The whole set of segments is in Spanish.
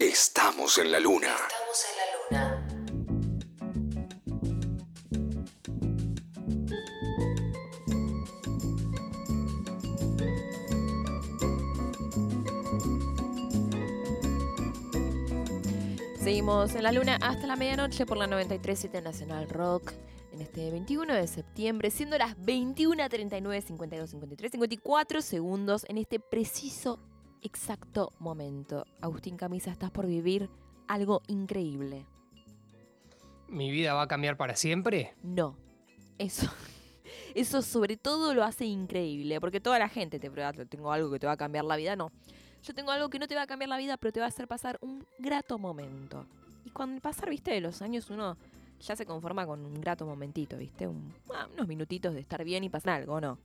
Estamos en la luna. Estamos en la luna. Seguimos en la luna hasta la medianoche por la 93.7 Nacional Rock en este 21 de septiembre, siendo las 21.39, 52, 53, 54 segundos en este preciso, exacto momento. Agustín Camisa, estás por vivir algo increíble. ¿Mi vida va a cambiar para siempre? No, eso, eso sobre todo lo hace increíble, porque toda la gente te prueba, tengo algo que te va a cambiar la vida, no. Yo tengo algo que no te va a cambiar la vida, pero te va a hacer pasar un grato momento. Y cuando pasar, viste, de los años uno ya se conforma con un grato momentito, viste, Un- ah, unos minutitos de estar bien y pasar algo, ¿no?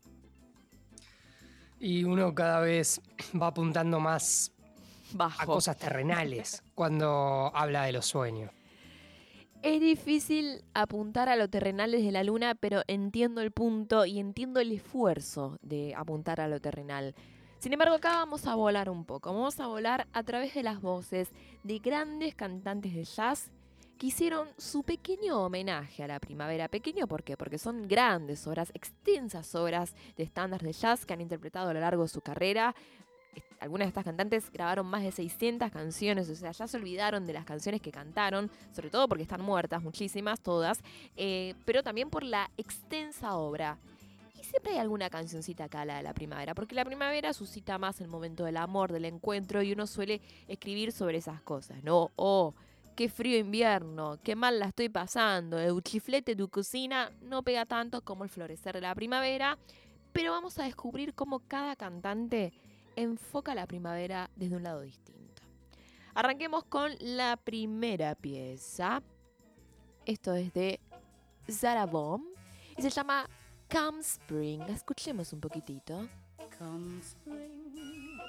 Y uno cada vez va apuntando más a cosas terrenales cuando habla de los sueños. Es difícil apuntar a lo terrenal desde la luna, pero entiendo el punto y entiendo el esfuerzo de apuntar a lo terrenal. Sin embargo, acá vamos a volar un poco. Vamos a volar a través de las voces de grandes cantantes de jazz que hicieron su pequeño homenaje a la primavera. Pequeño, ¿por qué? Porque son grandes obras, extensas obras de estándares de jazz que han interpretado a lo largo de su carrera. Algunas de estas cantantes grabaron más de 600 canciones, o sea, ya se olvidaron de las canciones que cantaron, sobre todo porque están muertas, muchísimas, todas, eh, pero también por la extensa obra. Y siempre hay alguna cancioncita acá, la de la primavera, porque la primavera suscita más el momento del amor, del encuentro, y uno suele escribir sobre esas cosas, ¿no? Oh, qué frío invierno, qué mal la estoy pasando, el chiflete de tu cocina no pega tanto como el florecer de la primavera, pero vamos a descubrir cómo cada cantante enfoca la primavera desde un lado distinto. Arranquemos con la primera pieza. Esto es de Zara Bomb y se llama Come Spring. Escuchemos un poquitito. Come spring,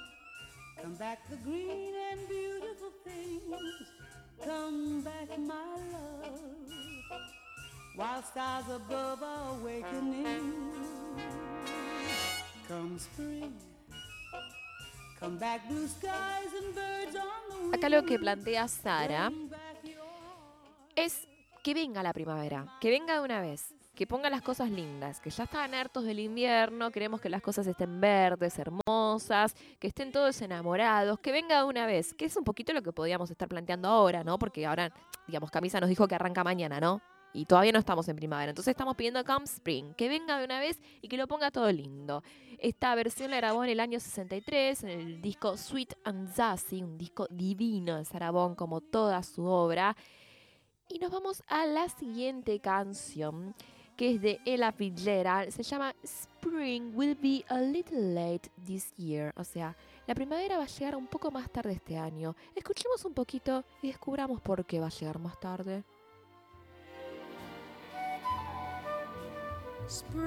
come back the green and beautiful things. Come back, my love, while stars above are awakening. Come spring, come back blue skies and birds on the Acá lo que plantea Sara es que venga la primavera, que venga de una vez, que ponga las cosas lindas, que ya estaban hartos del invierno, queremos que las cosas estén verdes, hermosas, que estén todos enamorados, que venga de una vez, que es un poquito lo que podíamos estar planteando ahora, ¿no? Porque ahora, digamos, Camisa nos dijo que arranca mañana, ¿no? Y todavía no estamos en primavera, entonces estamos pidiendo Come Spring, que venga de una vez y que lo ponga todo lindo. Esta versión la grabó en el año 63 en el disco Sweet and Sassy, un disco divino de Sarabón como toda su obra. Y nos vamos a la siguiente canción, que es de Ella Fitzgerald. Se llama Spring Will Be a Little Late This Year. O sea, la primavera va a llegar un poco más tarde este año. Escuchemos un poquito y descubramos por qué va a llegar más tarde. Spring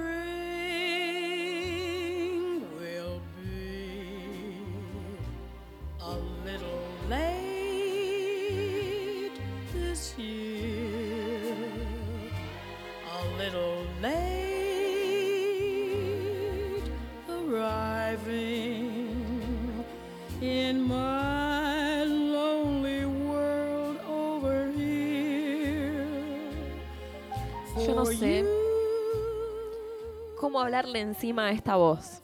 will be a little late this year, cómo hablarle encima a esta voz.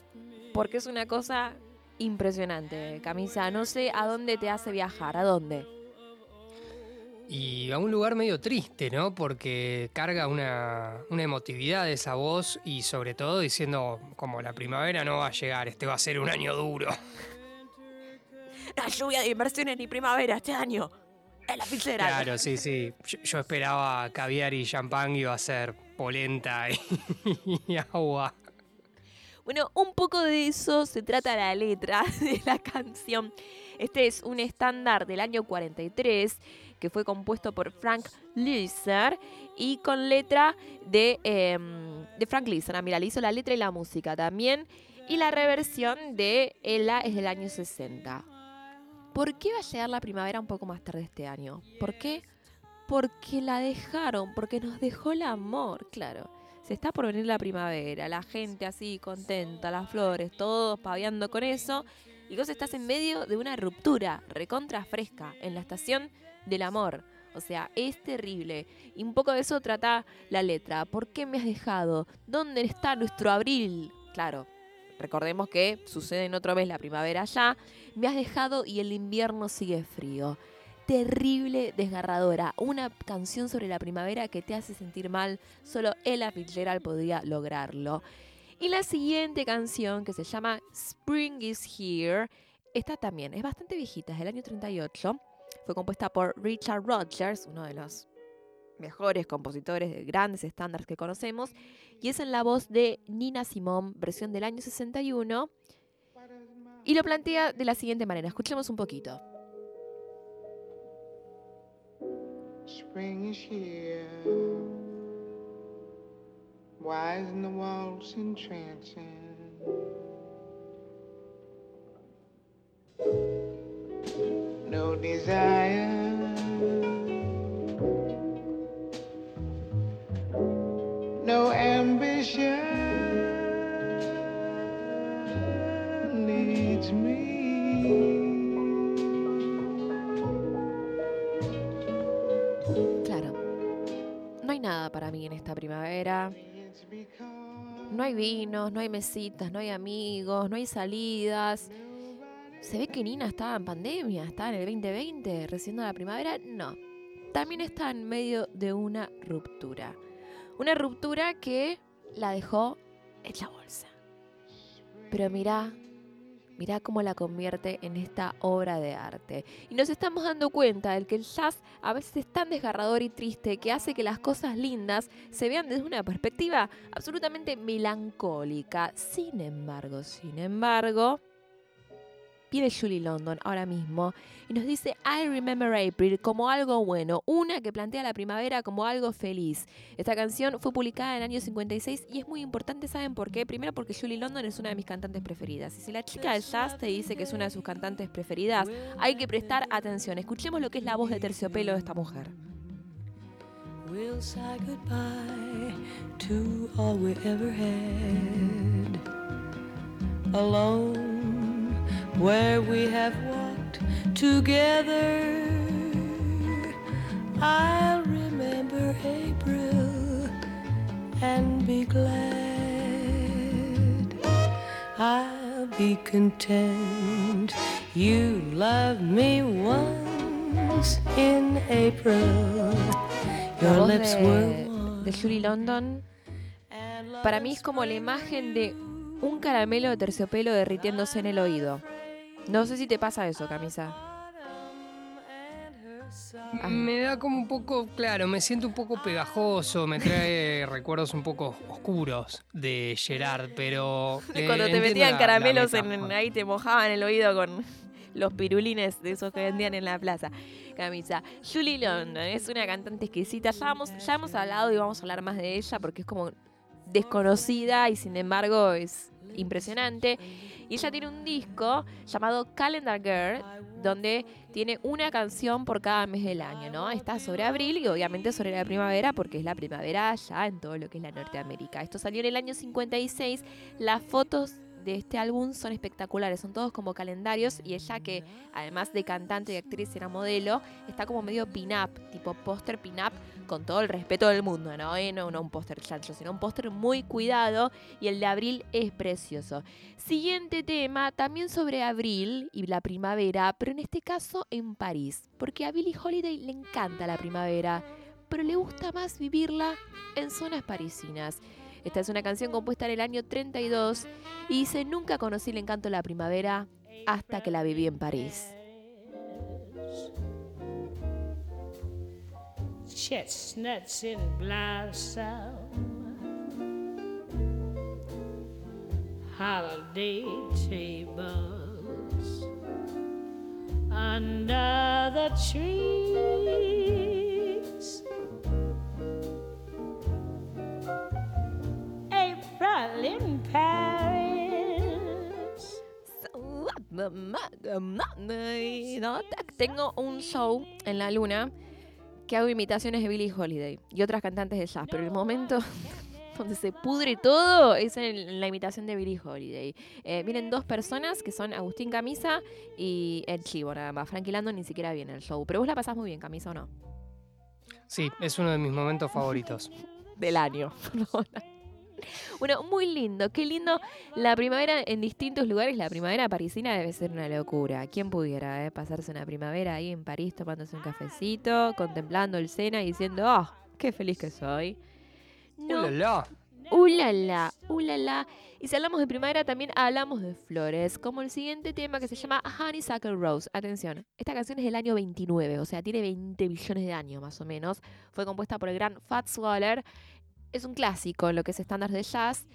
Porque es una cosa impresionante, Camisa. No sé a dónde te hace viajar, a dónde. Y a un lugar medio triste, ¿no? Porque carga una, una emotividad de esa voz y sobre todo diciendo como la primavera no va a llegar, este va a ser un año duro. La lluvia de inversiones ni primavera este año. Es la Fitzgerald. Claro, sí, sí. Yo, yo esperaba caviar y champán y iba a ser polenta y, agua. Bueno, un poco de eso se trata la letra de la canción. Este es un estándar del año 43 que fue compuesto por Frank Liszer y con letra de, em, de Frank Liszer. Ah, mira, le hizo la letra y la música también. Y la reversión de Ella es del año 60. ¿Por qué va a llegar la primavera un poco más tarde este año? ¿Por qué? Porque la dejaron, porque nos dejó el amor, claro. Se está por venir la primavera, la gente así contenta, las flores, todos paviando con eso. Y vos estás en medio de una ruptura recontra fresca en la estación del amor. O sea, es terrible. Y un poco de eso trata la letra. ¿Por qué me has dejado? ¿Dónde está nuestro abril? Claro, recordemos que sucede en otra vez la primavera ya. Me has dejado y el invierno sigue frío. Terrible, desgarradora. Una canción sobre la primavera que te hace sentir mal. Solo Ella Fitzgerald podría lograrlo. Y la siguiente canción, que se llama Spring is Here, esta también es bastante viejita, es del año 38. Fue compuesta por Richard Rodgers, uno de los mejores compositores de grandes estándares que conocemos, y es en la voz de Nina Simone, versión del año 61. Y lo plantea de la siguiente manera, escuchemos un poquito. Spring is here. Why isn't the waltz entrancing? No desire. Para mí en esta primavera. No hay vinos, no hay mesitas, no hay amigos, no hay salidas. ¿Se ve que Nina estaba en pandemia? ¿Estaba en el 2020, recién la primavera? No. También está en medio de una ruptura. Una ruptura que la dejó hecha bolsa. Pero mirá, mirá cómo la convierte en esta obra de arte. Y nos estamos dando cuenta de que el jazz a veces es tan desgarrador y triste que hace que las cosas lindas se vean desde una perspectiva absolutamente melancólica. Sin embargo, sin embargo, viene Julie London ahora mismo y nos dice I Remember April como algo bueno, una que plantea la primavera como algo feliz. Esta canción fue publicada en el año 56 y es muy importante, ¿saben por qué? Primero porque Julie London es una de mis cantantes preferidas. Y si la chica del jazz te dice que es una de sus cantantes preferidas, hay que prestar atención. Escuchemos lo que es la voz de terciopelo de esta mujer. We'll say goodbye to all we ever had. Where we have walked together. I'll remember April and be glad. I'll be content. You loved me once in April. Your lips were de, Julie London para mí es como la imagen de un caramelo de terciopelo derritiéndose en el oído. No sé si te pasa eso, camisa. Ah. Me da como un poco, claro, me siento un poco pegajoso, me trae recuerdos un poco oscuros de Gerard, pero... eh, Cuando te metían caramelos en, ahí te mojaban el oído con los pirulines de esos que vendían en la plaza. Camisa. Julie London es una cantante exquisita. Ya, vamos- ya hemos hablado y vamos a hablar más de ella porque es como desconocida y sin embargo es impresionante. Y ella tiene un disco llamado Calendar Girl, donde tiene una canción por cada mes del año, ¿no? Está sobre abril y obviamente sobre la primavera, porque es la primavera ya en todo lo que es la Norteamérica. Esto salió en el año 56. Las fotos de este álbum son espectaculares, son todos como calendarios y ella que además de cantante y actriz era modelo, está como medio pin-up, tipo póster pin-up con todo el respeto del mundo, ¿no? Eh, no, no un póster chancho, sino un póster muy cuidado y el de abril es precioso. Siguiente tema, también sobre abril y la primavera, pero en este caso en París, porque a Billie Holiday le encanta la primavera, pero le gusta más vivirla en zonas parisinas. Esta es una canción compuesta en el año 32 y dice, nunca conocí el encanto de la primavera hasta que la viví en París. chestnuts in blossom, holiday tables under the trees. ¿No? Tengo un show en la luna que hago imitaciones de Billie Holiday y otras cantantes de jazz, pero el momento donde se pudre todo, es en, la imitación de Billie Holiday. Eh, vienen dos personas que son Agustín Camisa y el Chivo, nada más. Frankie Lando ni siquiera viene al show. Pero vos la pasás muy bien, Camisa, ¿o no? Sí, es uno de mis momentos favoritos. Del año. bueno, muy lindo. Qué lindo. La primavera en distintos lugares, la primavera parisina debe ser una locura. ¿Quién pudiera eh, pasarse una primavera ahí en París tomándose un cafecito, contemplando el Sena y diciendo, oh, qué feliz que soy? No. ¡Ulala! Ulala, ulala. Y si hablamos de primavera, también hablamos de flores, como el siguiente tema que se llama Honeysuckle Rose. Atención, esta canción es del año 29, o sea, tiene 20 millones de años más o menos. Fue compuesta por el gran Fats Waller. Es un clásico en lo que es estándar de jazz.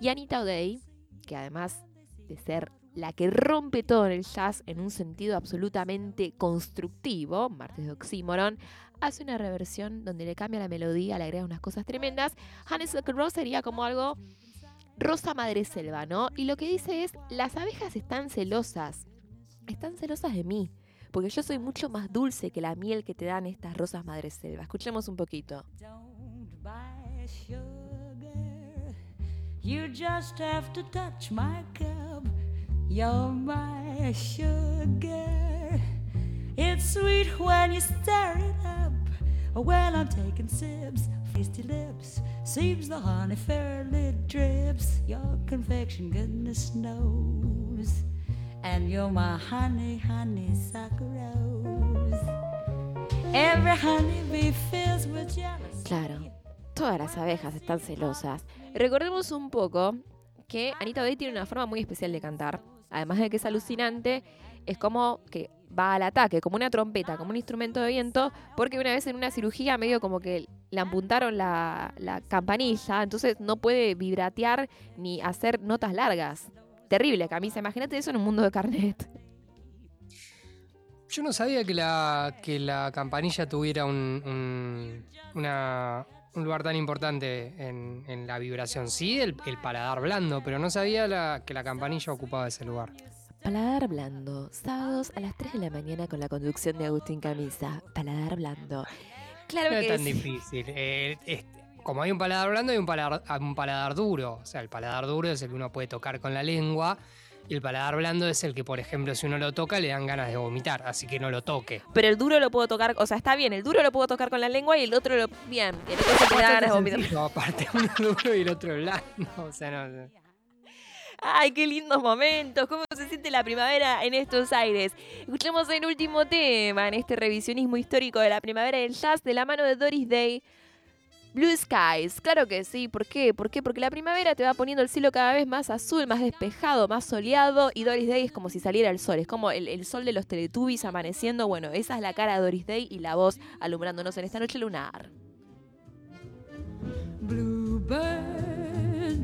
Y Anita O'Day, que además de ser la que rompe todo en el jazz en un sentido absolutamente constructivo, martes de oxímoron, hace una reversión donde le cambia la melodía, le agrega unas cosas tremendas. Honeysuckle Rose sería como algo rosa madre selva, ¿no? Y lo que dice es, las abejas están celosas, están celosas de mí, porque yo soy mucho más dulce que la miel que te dan estas rosas madre selva. Escuchemos un poquito. Sugar. You just have to touch my cup. You're my sugar. It's sweet when you stir it up. When I'm taking sips, tasty lips, seems the honey fairly drips. Your confection, goodness knows. And you're my honey, honeysuckle rose. Every honeybee fills with jealousy. Claro, todas las abejas están celosas. Recordemos un poco que Anita O'Day tiene una forma muy especial de cantar. Además de que es alucinante, es como que va al ataque, como una trompeta, como un instrumento de viento, porque una vez en una cirugía medio como que le apuntaron la, la campanilla, entonces no puede vibratear ni hacer notas largas. Terrible, Camisa. Imagínate eso en un mundo de carnet. Yo no sabía que la, que la campanilla tuviera un, un- una- un lugar tan importante en, en la vibración. Sí, el, el paladar blando, pero no sabía la- que la campanilla ocupaba ese lugar. Paladar blando, sábados a las 3 de la mañana con la conducción de Agustín Camisa. Paladar blando. Claro No es que tan sí. difícil. Eh, es- como hay un paladar blando, hay un paladar, un paladar duro. O sea, el paladar duro es el que uno puede tocar con la lengua. Y el paladar blando es el que, por ejemplo, si uno lo toca, le dan ganas de vomitar. Así que no lo toque. Pero el duro lo puedo tocar, o sea, está bien, el duro lo puedo tocar con la lengua y el otro lo. Bien, el otro se me da ganas de vomitar. Sencillo, aparte, uno duro y el otro blando. O sea, no. Ay, qué lindos momentos. ¿Cómo se siente la primavera en estos aires? Escuchemos el último tema en este revisionismo histórico de la primavera del jazz de la mano de Doris Day. Blue Skies, claro que sí. ¿Por qué? ¿Por qué? Porque la primavera te va poniendo el cielo cada vez más azul, más despejado, más soleado. Y Doris Day es como si saliera el sol. Es como el, sol de los Teletubbies amaneciendo. Bueno, esa es la cara de Doris Day y la voz alumbrándonos en esta noche lunar. Bluebird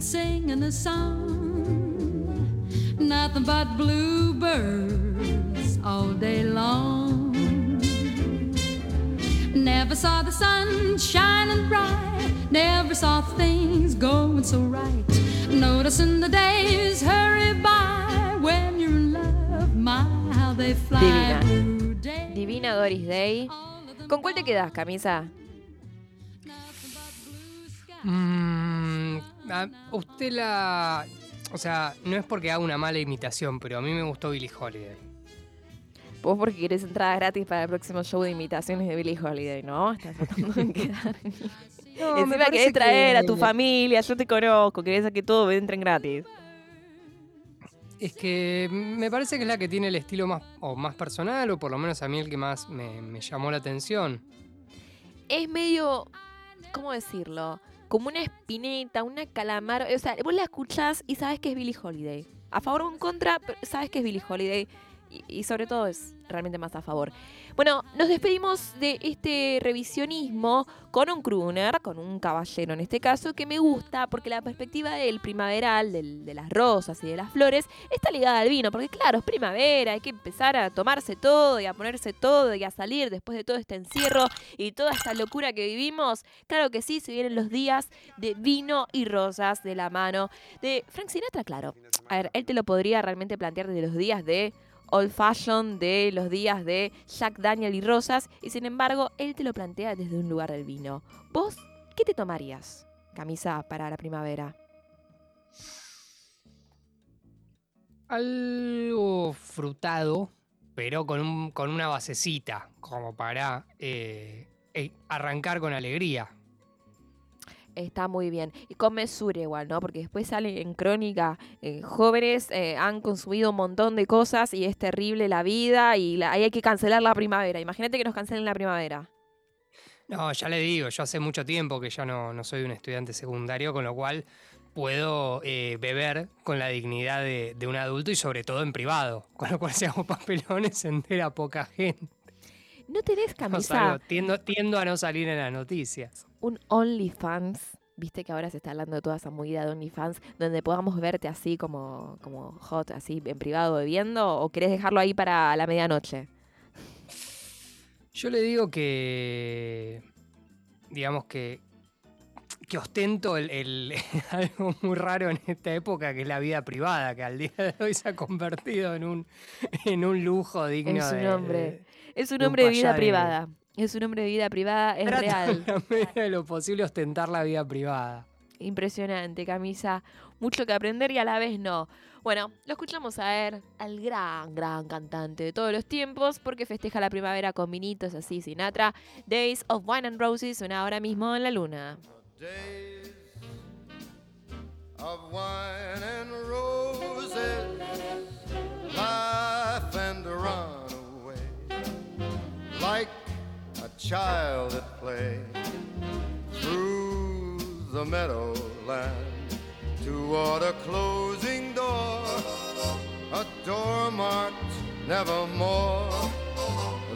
singing a song, nothing but bluebirds all day long. Never saw the sun shining bright, never saw things going so right. Noticing the days hurry by when you're in love, my how they fly. Divina. Divina Doris Day. ¿Con cuál te quedas, camisa? Mm, usted la. O sea, no es porque haga una mala imitación, pero a mí me gustó Billie Holiday. Vos porque querés entrada gratis para el próximo show de imitaciones de Billie Holiday, ¿no? Estás tratando de quedar. No, me Encima querés traer a tu que- familia, yo te conozco, querés que todos entren gratis. Es que me parece que es la que tiene el estilo más, o más personal, o por lo menos a mí el que más me, me llamó la atención. Es medio, ¿cómo decirlo? Como una espineta, una calamar. O sea, vos la escuchás y sabes que es Billie Holiday. A favor o en contra, pero sabes que es Billie Holiday. Y, sobre todo es realmente más a favor. Bueno, nos despedimos de este revisionismo con un crooner, con un caballero en este caso, que me gusta porque la perspectiva del primaveral, del- de las rosas y de las flores, está ligada al vino. Porque claro, es primavera, hay que empezar a tomarse todo y a ponerse todo y a salir después de todo este encierro y toda esta locura que vivimos. Claro que sí, se vienen los días de vino y rosas de la mano de Frank Sinatra, claro. A ver, él te lo podría realmente plantear desde los días de Old Fashion, de los días de Jack Daniel y rosas, y sin embargo, él te lo plantea desde un lugar del vino. ¿Vos qué te tomarías? camisa para la primavera? Algo frutado, pero con, un- con una basecita, como para eh, eh, arrancar con alegría. Está muy bien. Y con mesura igual, ¿no? Porque después sale en crónica, eh, jóvenes eh, han consumido un montón de cosas y es terrible la vida y la- ahí hay que cancelar la primavera. Imagínate que nos cancelen la primavera. No, ya le digo, yo hace mucho tiempo que ya no, no soy un estudiante secundario, con lo cual puedo eh, beber con la dignidad de, de un adulto y sobre todo en privado. Con lo cual si hago papelones se entera poca gente. ¿No tenés No camisa? salgo, tiendo, tiendo a no salir en las noticias. un OnlyFans, viste que ahora se está hablando de toda esa movida de OnlyFans, donde podamos verte así como, como hot, así en privado bebiendo, o querés dejarlo ahí para la medianoche? Yo le digo que, digamos que, que ostento el, el- algo muy raro en esta época, que es la vida privada, que al día de hoy se ha convertido en un, en un lujo digno Es un de- hombre. de- Es un de un hombre de vida privada. Es un hombre de vida privada, es real. en la medida de lo posible ostentar la vida privada. Impresionante, camisa. Mucho que aprender y a la vez no. Bueno, lo escuchamos a él, al gran, gran cantante de todos los tiempos, porque festeja la primavera con vinitos así, Sinatra. Days of Wine and Roses suena ahora mismo en la luna. days of wine and roses, laugh and run like a child at play through the meadowland toward a closing door, a door marked nevermore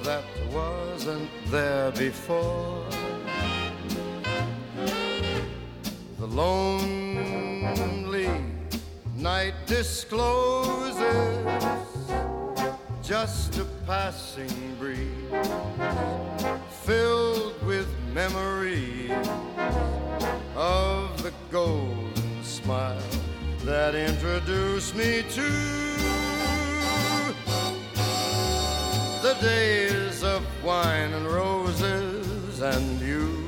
that wasn't there before. The lonely night discloses just a passing breeze filled with memories of the golden smile that introduced me to the days of wine and roses and you.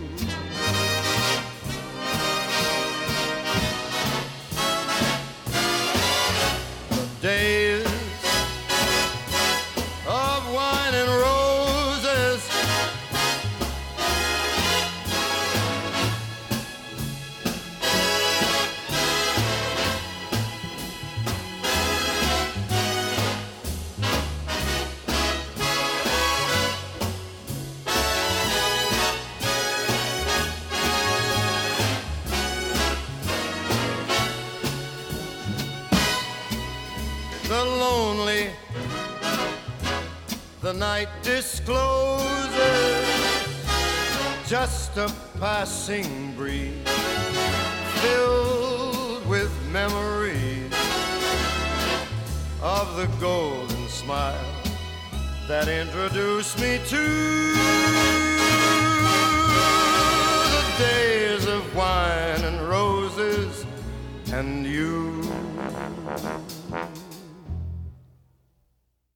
The lonely, the night discloses just a passing breeze filled with memories of the golden smile that introduced me to the days of wine and roses and you.